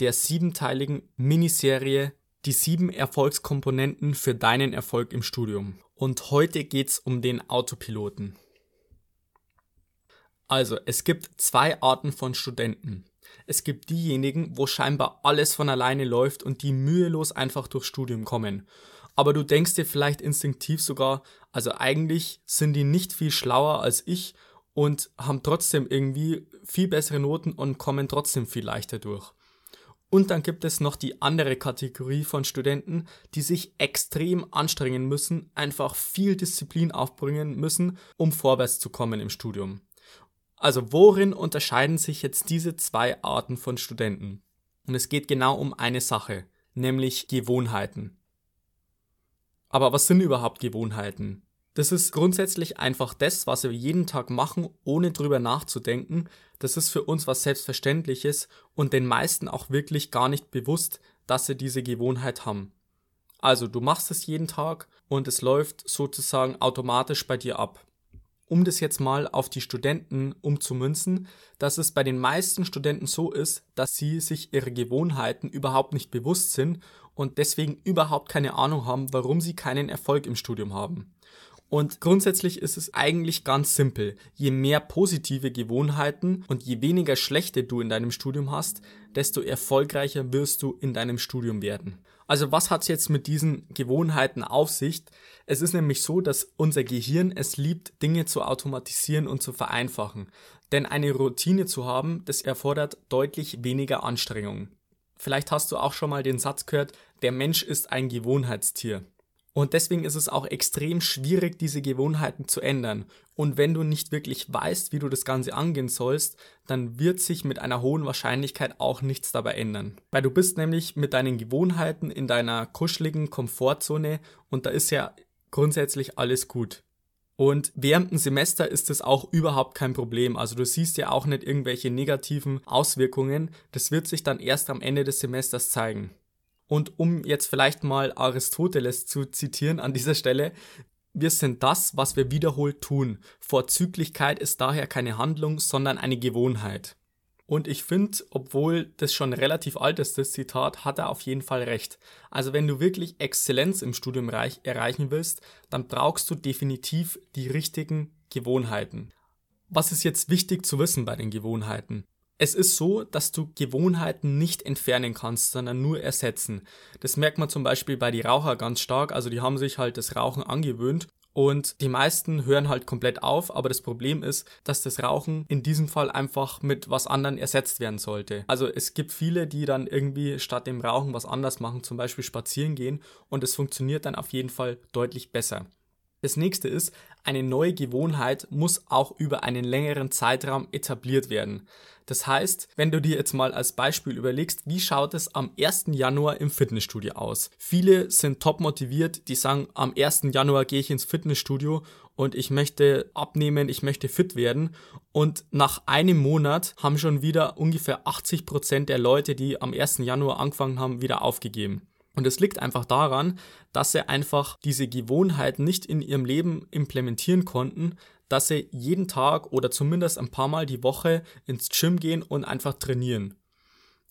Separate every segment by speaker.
Speaker 1: der siebenteiligen Miniserie Die sieben Erfolgskomponenten für deinen Erfolg im Studium. Und heute geht's um den Autopiloten. Also, es gibt zwei Arten von Studenten. Es gibt diejenigen, wo scheinbar alles von alleine läuft und die mühelos einfach durchs Studium kommen. Aber du denkst dir vielleicht instinktiv sogar, also eigentlich sind die nicht viel schlauer als ich und haben trotzdem irgendwie viel bessere Noten und kommen trotzdem viel leichter durch. Und dann gibt es noch die andere Kategorie von Studenten, die sich extrem anstrengen müssen, einfach viel Disziplin aufbringen müssen, um vorwärts zu kommen im Studium. Also worin unterscheiden sich jetzt diese zwei Arten von Studenten? Und es geht genau um eine Sache, nämlich Gewohnheiten. Aber was sind überhaupt Gewohnheiten? Das ist grundsätzlich einfach das, was wir jeden Tag machen, ohne drüber nachzudenken. Das ist für uns was Selbstverständliches und den meisten auch wirklich gar nicht bewusst, dass sie diese Gewohnheit haben. Also du machst es jeden Tag und es läuft sozusagen automatisch bei dir ab. Um das jetzt mal auf die Studenten umzumünzen, dass es bei den meisten Studenten so ist, dass sie sich ihre Gewohnheiten überhaupt nicht bewusst sind und deswegen überhaupt keine Ahnung haben, warum sie keinen Erfolg im Studium haben. Und grundsätzlich ist es eigentlich ganz simpel. Je mehr positive Gewohnheiten und je weniger schlechte du in deinem Studium hast, desto erfolgreicher wirst du in deinem Studium werden. Also was hat es jetzt mit diesen Gewohnheiten auf sich? Es ist nämlich so, dass unser Gehirn es liebt, Dinge zu automatisieren und zu vereinfachen. Denn eine Routine zu haben, das erfordert deutlich weniger Anstrengung. Vielleicht hast du auch schon mal den Satz gehört, der Mensch ist ein Gewohnheitstier. Und deswegen ist es auch extrem schwierig, diese Gewohnheiten zu ändern. Und wenn du nicht wirklich weißt, wie du das Ganze angehen sollst, dann wird sich mit einer hohen Wahrscheinlichkeit auch nichts dabei ändern. Weil du bist nämlich mit deinen Gewohnheiten in deiner kuscheligen Komfortzone und da ist ja grundsätzlich alles gut. Und während dem Semester ist das auch überhaupt kein Problem. Also du siehst ja auch nicht irgendwelche negativen Auswirkungen. Das wird sich dann erst am Ende des Semesters zeigen. Und um jetzt vielleicht mal Aristoteles zu zitieren an dieser Stelle, wir sind das, was wir wiederholt tun. Vorzüglichkeit ist daher keine Handlung, sondern eine Gewohnheit. Und ich finde, obwohl das schon relativ alt ist, das Zitat, hat er auf jeden Fall recht. Also wenn du wirklich Exzellenz im Studium erreichen willst, dann brauchst du definitiv die richtigen Gewohnheiten. Was ist jetzt wichtig zu wissen bei den Gewohnheiten? Es ist so, dass du Gewohnheiten nicht entfernen kannst, sondern nur ersetzen. Das merkt man zum Beispiel bei den Raucher ganz stark. Also die haben sich halt das Rauchen angewöhnt und die meisten hören halt komplett auf, aber das Problem ist, dass das Rauchen in diesem Fall einfach mit was anderem ersetzt werden sollte. Also es gibt viele, die dann irgendwie statt dem Rauchen was anders machen, zum Beispiel spazieren gehen und es funktioniert dann auf jeden Fall deutlich besser. Das nächste ist, eine neue Gewohnheit muss auch über einen längeren Zeitraum etabliert werden. Das heißt, wenn du dir jetzt mal als Beispiel überlegst, wie schaut es am 1. Januar im Fitnessstudio aus? Viele sind top motiviert, die sagen, am 1. Januar gehe ich ins Fitnessstudio und ich möchte abnehmen, ich möchte fit werden. Und nach einem Monat haben schon wieder ungefähr 80 Prozent der Leute, die am 1. Januar angefangen haben, wieder aufgegeben. Und es liegt einfach daran, dass sie einfach diese Gewohnheiten nicht in ihrem Leben implementieren konnten, dass sie jeden Tag oder zumindest ein paar Mal die Woche ins Gym gehen und einfach trainieren.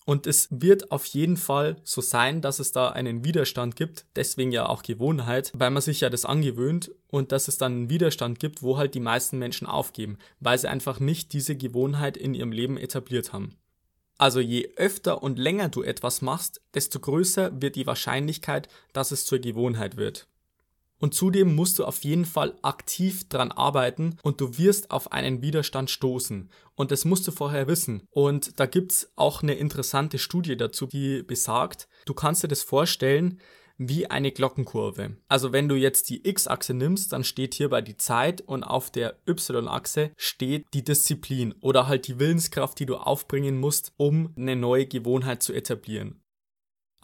Speaker 1: Und es wird auf jeden Fall so sein, dass es da einen Widerstand gibt, deswegen ja auch Gewohnheit, weil man sich ja das angewöhnt und dass es dann einen Widerstand gibt, wo halt die meisten Menschen aufgeben, weil sie einfach nicht diese Gewohnheit in ihrem Leben etabliert haben. Also je öfter und länger du etwas machst, desto größer wird die Wahrscheinlichkeit, dass es zur Gewohnheit wird. Und zudem musst du auf jeden Fall aktiv dran arbeiten und du wirst auf einen Widerstand stoßen. Und das musst du vorher wissen. Und da gibt's auch eine interessante Studie dazu, die besagt, du kannst dir das vorstellen, wie eine Glockenkurve. Also wenn du jetzt die x-Achse nimmst, dann steht hierbei die Zeit und auf der y-Achse steht die Disziplin oder halt die Willenskraft, die du aufbringen musst, um eine neue Gewohnheit zu etablieren.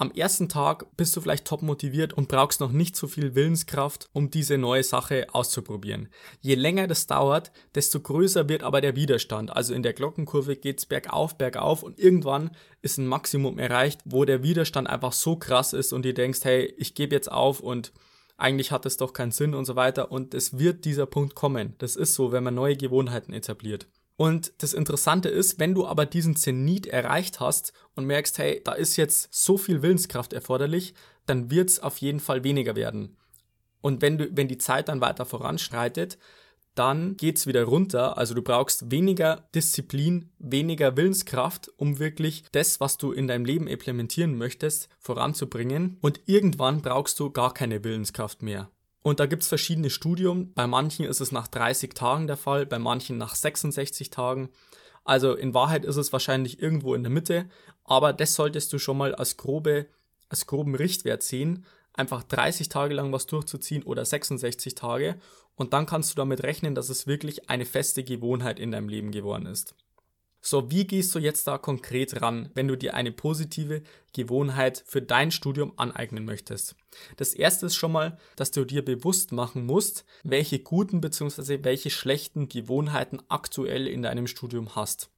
Speaker 1: Am ersten Tag bist du vielleicht top motiviert und brauchst noch nicht so viel Willenskraft, um diese neue Sache auszuprobieren. Je länger das dauert, desto größer wird aber der Widerstand. Also in der Glockenkurve geht's bergauf, bergauf und irgendwann ist ein Maximum erreicht, wo der Widerstand einfach so krass ist und du denkst, hey, ich gebe jetzt auf und eigentlich hat es doch keinen Sinn und so weiter. Und es wird dieser Punkt kommen. Das ist so, wenn man neue Gewohnheiten etabliert. Und das Interessante ist, wenn du aber diesen Zenit erreicht hast und merkst, hey, da ist jetzt so viel Willenskraft erforderlich, dann wird es auf jeden Fall weniger werden. Und wenn du, wenn die Zeit dann weiter voranschreitet, dann geht es wieder runter. Also du brauchst weniger Disziplin, weniger Willenskraft, um wirklich das, was du in deinem Leben implementieren möchtest, voranzubringen. Und irgendwann brauchst du gar keine Willenskraft mehr. Und da gibt es verschiedene Studien. Bei manchen ist es nach 30 Tagen der Fall, bei manchen nach 66 Tagen. Also in Wahrheit ist es wahrscheinlich irgendwo in der Mitte, aber das solltest du schon mal als grobe, als groben Richtwert sehen. Einfach 30 Tage lang was durchzuziehen oder 66 Tage und dann kannst du damit rechnen, dass es wirklich eine feste Gewohnheit in deinem Leben geworden ist. So, wie gehst du jetzt da konkret ran, wenn du dir eine positive Gewohnheit für dein Studium aneignen möchtest? Das erste ist schon mal, dass du dir bewusst machen musst, welche guten bzw. welche schlechten Gewohnheiten aktuell in deinem Studium hast.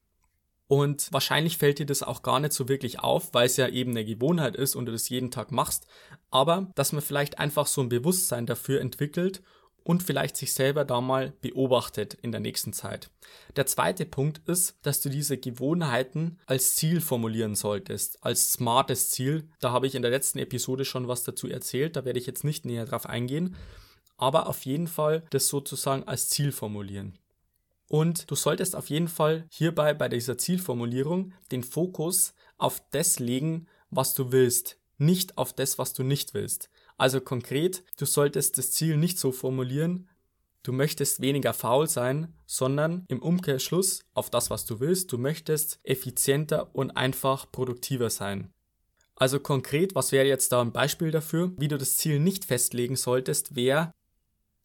Speaker 1: Und wahrscheinlich fällt dir das auch gar nicht so wirklich auf, weil es ja eben eine Gewohnheit ist und du das jeden Tag machst. Aber dass man vielleicht einfach so ein Bewusstsein dafür entwickelt und vielleicht sich selber da mal beobachtet in der nächsten Zeit. Der zweite Punkt ist, dass du diese Gewohnheiten als Ziel formulieren solltest, als smartes Ziel. Da habe ich in der letzten Episode schon was dazu erzählt, da werde ich jetzt nicht näher drauf eingehen, aber auf jeden Fall das sozusagen als Ziel formulieren. Und du solltest auf jeden Fall hierbei bei dieser Zielformulierung den Fokus auf das legen, was du willst, nicht auf das, was du nicht willst. Also konkret, du solltest das Ziel nicht so formulieren, du möchtest weniger faul sein, sondern im Umkehrschluss auf das, was du willst, du möchtest effizienter und einfach produktiver sein. Also konkret, was wäre jetzt da ein Beispiel dafür, wie du das Ziel nicht festlegen solltest, wäre,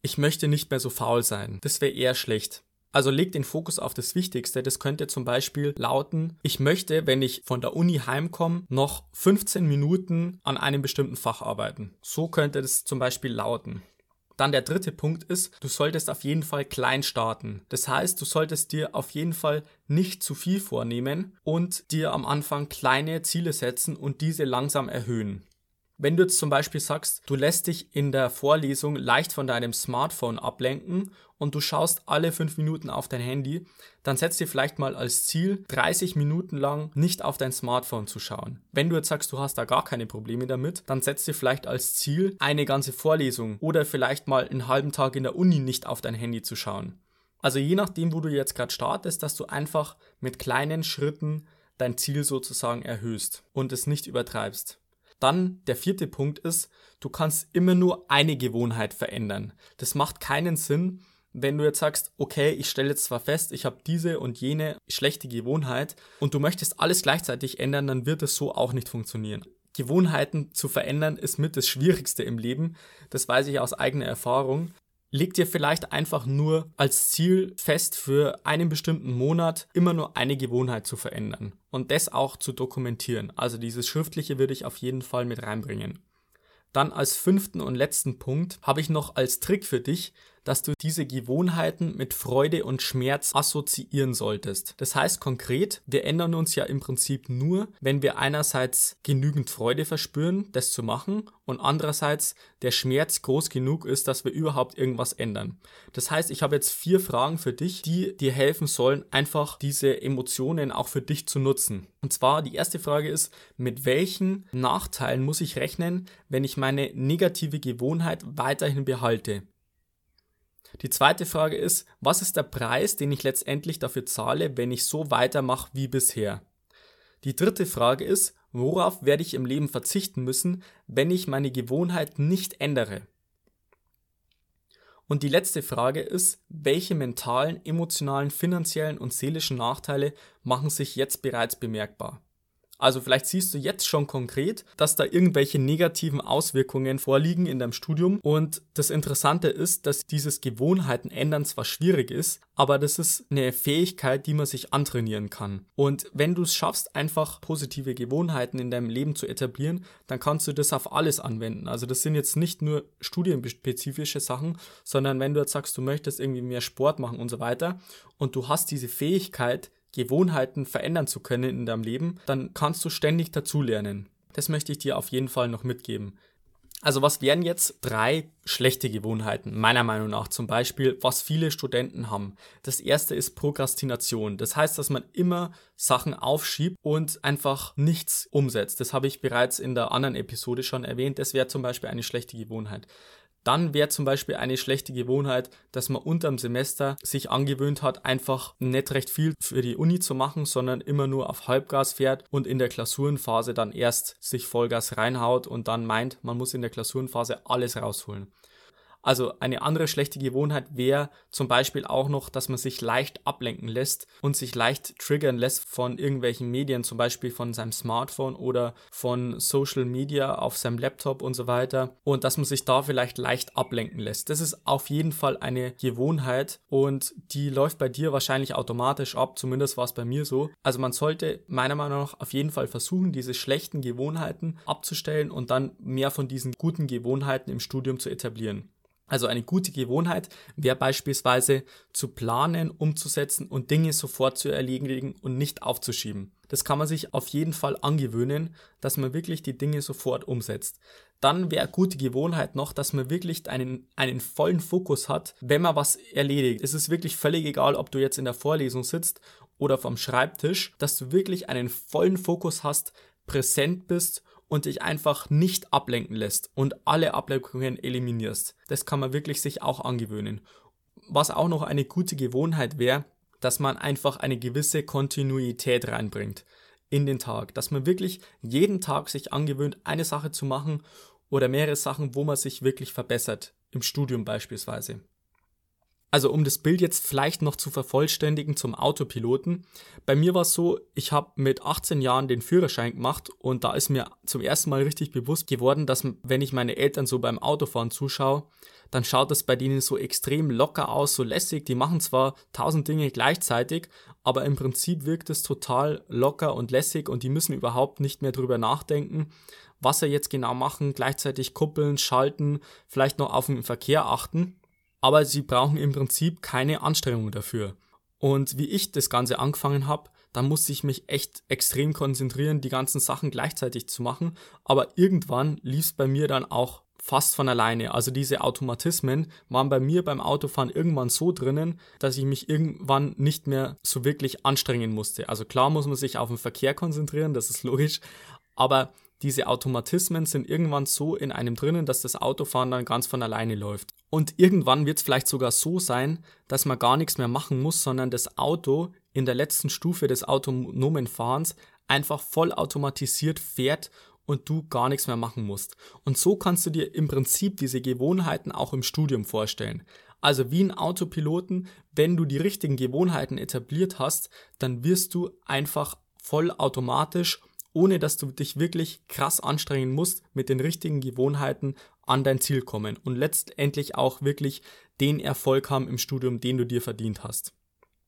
Speaker 1: ich möchte nicht mehr so faul sein. Das wäre eher schlecht. Also leg den Fokus auf das Wichtigste. Das könnte zum Beispiel lauten, ich möchte, wenn ich von der Uni heimkomme, noch 15 Minuten an einem bestimmten Fach arbeiten. So könnte das zum Beispiel lauten. Dann der dritte Punkt ist, du solltest auf jeden Fall klein starten. Das heißt, du solltest dir auf jeden Fall nicht zu viel vornehmen und dir am Anfang kleine Ziele setzen und diese langsam erhöhen. Wenn du jetzt zum Beispiel sagst, du lässt dich in der Vorlesung leicht von deinem Smartphone ablenken und du schaust alle fünf Minuten auf dein Handy, dann setz dir vielleicht mal als Ziel, 30 Minuten lang nicht auf dein Smartphone zu schauen. Wenn du jetzt sagst, du hast da gar keine Probleme damit, dann setz dir vielleicht als Ziel, eine ganze Vorlesung oder vielleicht mal einen halben Tag in der Uni nicht auf dein Handy zu schauen. Also je nachdem, wo du jetzt gerade startest, dass du einfach mit kleinen Schritten dein Ziel sozusagen erhöhst und es nicht übertreibst. Dann der vierte Punkt ist, du kannst immer nur eine Gewohnheit verändern. Das macht keinen Sinn, wenn du jetzt sagst, okay, ich stelle jetzt zwar fest, ich habe diese und jene schlechte Gewohnheit und du möchtest alles gleichzeitig ändern, dann wird es so auch nicht funktionieren. Gewohnheiten zu verändern ist mit das Schwierigste im Leben. Das weiß ich aus eigener Erfahrung. Leg dir vielleicht einfach nur als Ziel fest, für einen bestimmten Monat immer nur eine Gewohnheit zu verändern und das auch zu dokumentieren. Also dieses Schriftliche würde ich auf jeden Fall mit reinbringen. Dann als fünften und letzten Punkt habe ich noch als Trick für dich, dass du diese Gewohnheiten mit Freude und Schmerz assoziieren solltest. Das heißt konkret, wir ändern uns ja im Prinzip nur, wenn wir einerseits genügend Freude verspüren, das zu machen, und andererseits der Schmerz groß genug ist, dass wir überhaupt irgendwas ändern. Das heißt, ich habe jetzt vier Fragen für dich, die dir helfen sollen, einfach diese Emotionen auch für dich zu nutzen. Und zwar die erste Frage ist, mit welchen Nachteilen muss ich rechnen, wenn ich meine negative Gewohnheit weiterhin behalte? Die zweite Frage ist, was ist der Preis, den ich letztendlich dafür zahle, wenn ich so weitermache wie bisher? Die dritte Frage ist, worauf werde ich im Leben verzichten müssen, wenn ich meine Gewohnheit nicht ändere? Und die letzte Frage ist, welche mentalen, emotionalen, finanziellen und seelischen Nachteile machen sich jetzt bereits bemerkbar? Also vielleicht siehst du jetzt schon konkret, dass da irgendwelche negativen Auswirkungen vorliegen in deinem Studium. Und das Interessante ist, dass dieses Gewohnheiten ändern zwar schwierig ist, aber das ist eine Fähigkeit, die man sich antrainieren kann. Und wenn du es schaffst, einfach positive Gewohnheiten in deinem Leben zu etablieren, dann kannst du das auf alles anwenden. Also das sind jetzt nicht nur studienspezifische Sachen, sondern wenn du jetzt sagst, du möchtest irgendwie mehr Sport machen und so weiter und du hast diese Fähigkeit, Gewohnheiten verändern zu können in deinem Leben, dann kannst du ständig dazulernen. Das möchte ich dir auf jeden Fall noch mitgeben. Also was wären jetzt drei schlechte Gewohnheiten, meiner Meinung nach zum Beispiel, was viele Studenten haben? Das erste ist Prokrastination. Das heißt, dass man immer Sachen aufschiebt und einfach nichts umsetzt. Das habe ich bereits in der anderen Episode schon erwähnt. Das wäre zum Beispiel eine schlechte Gewohnheit. Dann wäre zum Beispiel eine schlechte Gewohnheit, dass man unterm Semester sich angewöhnt hat, einfach nicht recht viel für die Uni zu machen, sondern immer nur auf Halbgas fährt und in der Klausurenphase dann erst sich Vollgas reinhaut und dann meint, man muss in der Klausurenphase alles rausholen. Also eine andere schlechte Gewohnheit wäre zum Beispiel auch noch, dass man sich leicht ablenken lässt und sich leicht triggern lässt von irgendwelchen Medien, zum Beispiel von seinem Smartphone oder von Social Media auf seinem Laptop und so weiter. Und dass man sich da vielleicht leicht ablenken lässt. Das ist auf jeden Fall eine Gewohnheit und die läuft bei dir wahrscheinlich automatisch ab. Zumindest war es bei mir so. Also man sollte meiner Meinung nach auf jeden Fall versuchen, diese schlechten Gewohnheiten abzustellen und dann mehr von diesen guten Gewohnheiten im Studium zu etablieren. Also eine gute Gewohnheit wäre beispielsweise zu planen, umzusetzen und Dinge sofort zu erledigen und nicht aufzuschieben. Das kann man sich auf jeden Fall angewöhnen, dass man wirklich die Dinge sofort umsetzt. Dann wäre gute Gewohnheit noch, dass man wirklich einen, einen vollen Fokus hat, wenn man was erledigt. Es ist wirklich völlig egal, ob du jetzt in der Vorlesung sitzt oder vom Schreibtisch, dass du wirklich einen vollen Fokus hast, präsent bist und dich einfach nicht ablenken lässt und alle Ablenkungen eliminierst. Das kann man wirklich sich auch angewöhnen. Was auch noch eine gute Gewohnheit wäre, dass man einfach eine gewisse Kontinuität reinbringt in den Tag, dass man wirklich jeden Tag sich angewöhnt, eine Sache zu machen oder mehrere Sachen, wo man sich wirklich verbessert, im Studium beispielsweise. Also um das Bild jetzt vielleicht noch zu vervollständigen zum Autopiloten. Bei mir war es so, ich habe mit 18 Jahren den Führerschein gemacht und da ist mir zum ersten Mal richtig bewusst geworden, dass wenn ich meine Eltern so beim Autofahren zuschaue, dann schaut es bei denen so extrem locker aus, so lässig. Die machen zwar tausend Dinge gleichzeitig, aber im Prinzip wirkt es total locker und lässig und die müssen überhaupt nicht mehr drüber nachdenken, was sie jetzt genau machen, gleichzeitig kuppeln, schalten, vielleicht noch auf den Verkehr achten aber sie brauchen im Prinzip keine Anstrengung dafür. Und wie ich das Ganze angefangen habe, dann musste ich mich echt extrem konzentrieren, die ganzen Sachen gleichzeitig zu machen. Aber irgendwann lief es bei mir dann auch fast von alleine. Also diese Automatismen waren bei mir beim Autofahren irgendwann so drinnen, dass ich mich irgendwann nicht mehr so wirklich anstrengen musste. Also klar muss man sich auf den Verkehr konzentrieren, das ist logisch. Aber diese Automatismen sind irgendwann so in einem drinnen, dass das Autofahren dann ganz von alleine läuft. Und irgendwann wird es vielleicht sogar so sein, dass man gar nichts mehr machen muss, sondern das Auto in der letzten Stufe des autonomen Fahrens einfach voll automatisiert fährt und du gar nichts mehr machen musst. Und so kannst du dir im Prinzip diese Gewohnheiten auch im Studium vorstellen. Also wie ein Autopiloten, wenn du die richtigen Gewohnheiten etabliert hast, dann wirst du einfach vollautomatisch ohne dass du dich wirklich krass anstrengen musst, mit den richtigen Gewohnheiten an dein Ziel kommen und letztendlich auch wirklich den Erfolg haben im Studium, den du dir verdient hast.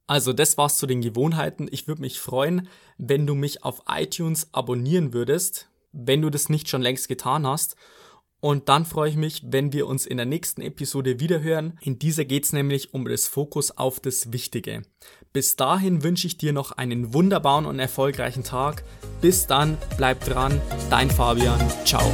Speaker 1: Also das war's zu den Gewohnheiten. Ich würde mich freuen, wenn du mich auf iTunes abonnieren würdest, wenn du das nicht schon längst getan hast. Und dann freue ich mich, wenn wir uns in der nächsten Episode wiederhören. In dieser geht es nämlich um das Fokus auf das Wichtige. Bis dahin wünsche ich dir noch einen wunderbaren und erfolgreichen Tag. Bis dann, bleib dran, dein Fabian. Ciao.